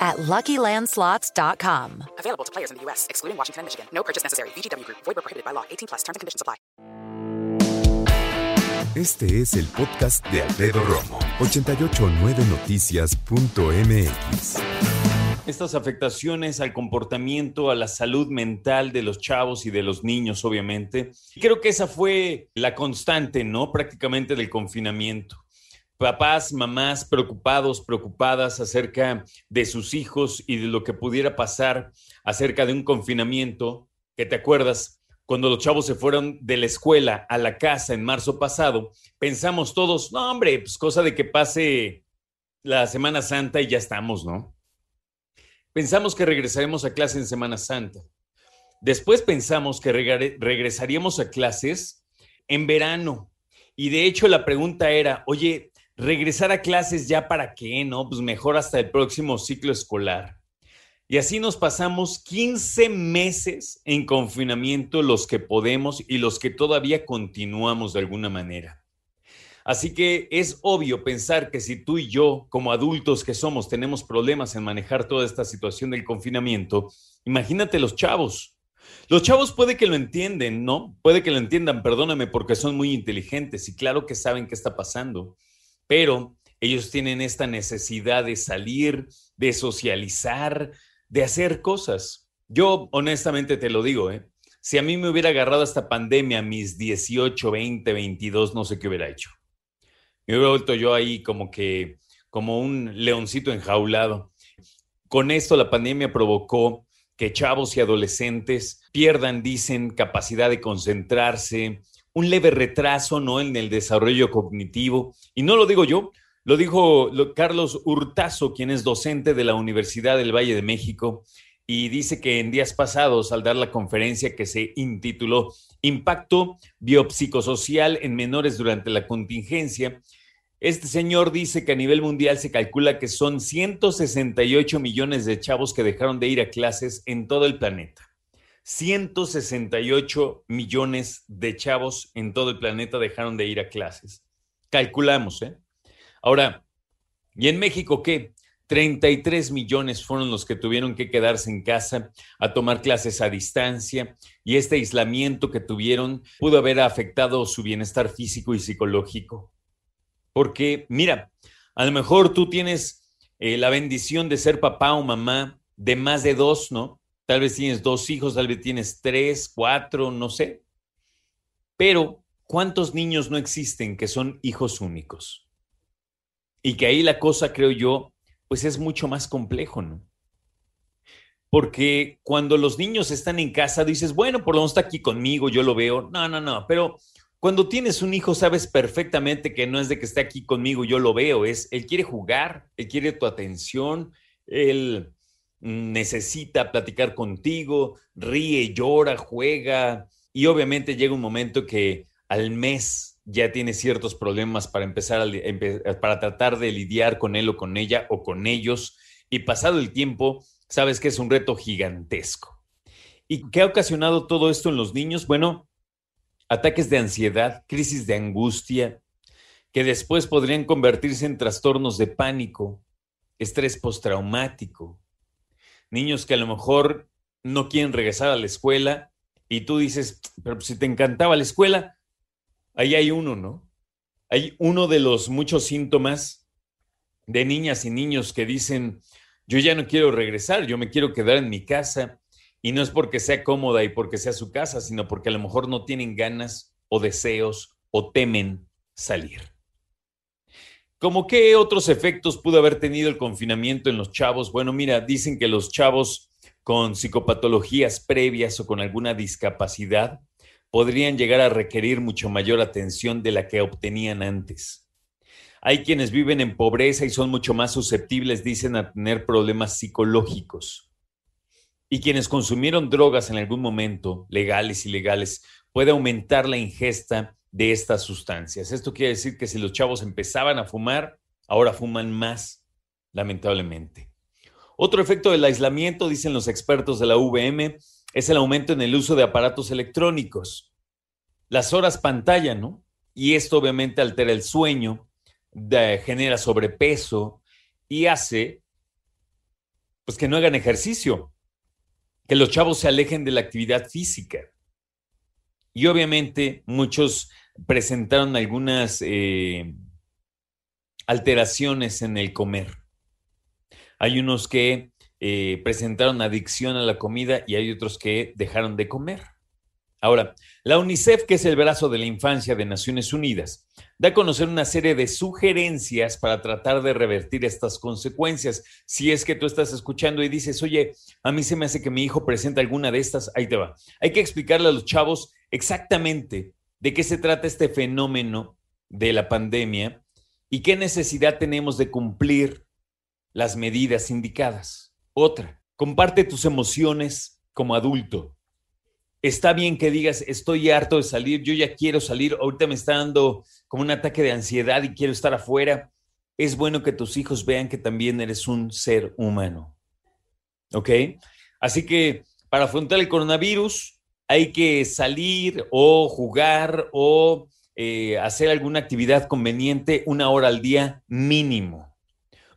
at LuckyLandSlots.com. Available to players in the U.S., excluding Washington and Michigan. No purchase necessary. VGW Group. Void where prohibited by law. 18 plus. Terms and conditions apply. Este es el podcast de Alfredo Romo. 889noticias.mx Estas afectaciones al comportamiento, a la salud mental de los chavos y de los niños, obviamente. Creo que esa fue la constante, ¿no? Prácticamente del confinamiento papás, mamás preocupados, preocupadas acerca de sus hijos y de lo que pudiera pasar acerca de un confinamiento, que te acuerdas, cuando los chavos se fueron de la escuela a la casa en marzo pasado, pensamos todos, no hombre, pues cosa de que pase la Semana Santa y ya estamos, ¿no? Pensamos que regresaremos a clase en Semana Santa. Después pensamos que regresaríamos a clases en verano. Y de hecho la pregunta era, oye, regresar a clases ya para qué, ¿no? Pues mejor hasta el próximo ciclo escolar. Y así nos pasamos 15 meses en confinamiento los que podemos y los que todavía continuamos de alguna manera. Así que es obvio pensar que si tú y yo, como adultos que somos, tenemos problemas en manejar toda esta situación del confinamiento, imagínate los chavos. Los chavos puede que lo entienden, ¿no? Puede que lo entiendan, perdóname, porque son muy inteligentes y claro que saben qué está pasando pero ellos tienen esta necesidad de salir, de socializar, de hacer cosas. Yo honestamente te lo digo, ¿eh? si a mí me hubiera agarrado esta pandemia a mis 18, 20, 22, no sé qué hubiera hecho. Me hubiera vuelto yo ahí como que, como un leoncito enjaulado. Con esto la pandemia provocó que chavos y adolescentes pierdan, dicen, capacidad de concentrarse, un leve retraso ¿no? en el desarrollo cognitivo. Y no lo digo yo, lo dijo Carlos Hurtazo, quien es docente de la Universidad del Valle de México, y dice que en días pasados, al dar la conferencia que se intituló Impacto biopsicosocial en menores durante la contingencia, este señor dice que a nivel mundial se calcula que son 168 millones de chavos que dejaron de ir a clases en todo el planeta. 168 millones de chavos en todo el planeta dejaron de ir a clases. Calculamos, ¿eh? Ahora, ¿y en México qué? 33 millones fueron los que tuvieron que quedarse en casa a tomar clases a distancia y este aislamiento que tuvieron pudo haber afectado su bienestar físico y psicológico. Porque, mira, a lo mejor tú tienes eh, la bendición de ser papá o mamá de más de dos, ¿no? Tal vez tienes dos hijos, tal vez tienes tres, cuatro, no sé. Pero, ¿cuántos niños no existen que son hijos únicos? Y que ahí la cosa, creo yo, pues es mucho más complejo, ¿no? Porque cuando los niños están en casa, dices, bueno, por lo menos está aquí conmigo, yo lo veo. No, no, no, pero cuando tienes un hijo, sabes perfectamente que no es de que esté aquí conmigo, yo lo veo, es, él quiere jugar, él quiere tu atención, él necesita platicar contigo, ríe, llora, juega y obviamente llega un momento que al mes ya tiene ciertos problemas para empezar a, para tratar de lidiar con él o con ella o con ellos y pasado el tiempo sabes que es un reto gigantesco. ¿Y qué ha ocasionado todo esto en los niños? Bueno, ataques de ansiedad, crisis de angustia, que después podrían convertirse en trastornos de pánico, estrés postraumático, niños que a lo mejor no quieren regresar a la escuela y tú dices, pero si te encantaba la escuela, ahí hay uno, ¿no? Hay uno de los muchos síntomas de niñas y niños que dicen, yo ya no quiero regresar, yo me quiero quedar en mi casa. Y no es porque sea cómoda y porque sea su casa, sino porque a lo mejor no tienen ganas o deseos o temen salir. ¿Cómo qué otros efectos pudo haber tenido el confinamiento en los chavos? Bueno, mira, dicen que los chavos con psicopatologías previas o con alguna discapacidad podrían llegar a requerir mucho mayor atención de la que obtenían antes. Hay quienes viven en pobreza y son mucho más susceptibles, dicen, a tener problemas psicológicos. Y quienes consumieron drogas en algún momento, legales ilegales, puede aumentar la ingesta de estas sustancias. Esto quiere decir que si los chavos empezaban a fumar, ahora fuman más, lamentablemente. Otro efecto del aislamiento, dicen los expertos de la VM, es el aumento en el uso de aparatos electrónicos. Las horas pantalla, ¿no? Y esto obviamente altera el sueño, genera sobrepeso y hace pues que no hagan ejercicio, que los chavos se alejen de la actividad física. Y obviamente muchos presentaron algunas eh, alteraciones en el comer. Hay unos que eh, presentaron adicción a la comida y hay otros que dejaron de comer. Ahora, la UNICEF, que es el brazo de la infancia de Naciones Unidas, da a conocer una serie de sugerencias para tratar de revertir estas consecuencias. Si es que tú estás escuchando y dices, oye, a mí se me hace que mi hijo presente alguna de estas, ahí te va. Hay que explicarle a los chavos exactamente de qué se trata este fenómeno de la pandemia y qué necesidad tenemos de cumplir las medidas indicadas. Otra, comparte tus emociones como adulto. Está bien que digas, estoy harto de salir, yo ya quiero salir, ahorita me está dando como un ataque de ansiedad y quiero estar afuera. Es bueno que tus hijos vean que también eres un ser humano. ¿Ok? Así que para afrontar el coronavirus hay que salir o jugar o eh, hacer alguna actividad conveniente una hora al día mínimo.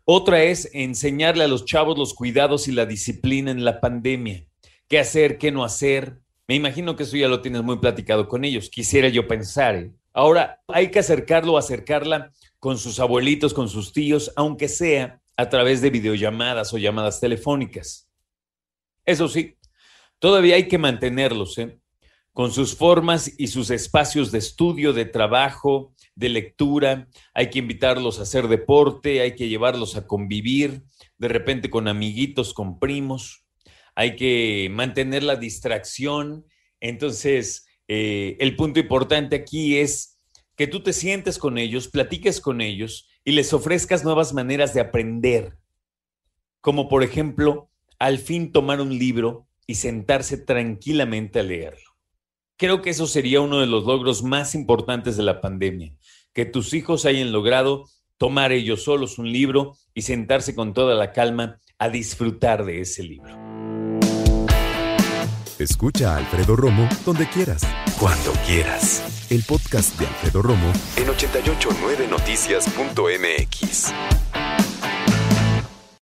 Otra es enseñarle a los chavos los cuidados y la disciplina en la pandemia. ¿Qué hacer, qué no hacer? Me imagino que eso ya lo tienes muy platicado con ellos. Quisiera yo pensar. ¿eh? Ahora, hay que acercarlo o acercarla con sus abuelitos, con sus tíos, aunque sea a través de videollamadas o llamadas telefónicas. Eso sí, todavía hay que mantenerlos, ¿eh? con sus formas y sus espacios de estudio, de trabajo, de lectura. Hay que invitarlos a hacer deporte, hay que llevarlos a convivir, de repente con amiguitos, con primos hay que mantener la distracción. Entonces, eh, el punto importante aquí es que tú te sientes con ellos, platiques con ellos y les ofrezcas nuevas maneras de aprender, como por ejemplo, al fin tomar un libro y sentarse tranquilamente a leerlo. Creo que eso sería uno de los logros más importantes de la pandemia, que tus hijos hayan logrado tomar ellos solos un libro y sentarse con toda la calma a disfrutar de ese libro. Escucha a Alfredo Romo donde quieras. Cuando quieras. El podcast de Alfredo Romo en 889noticias.mx.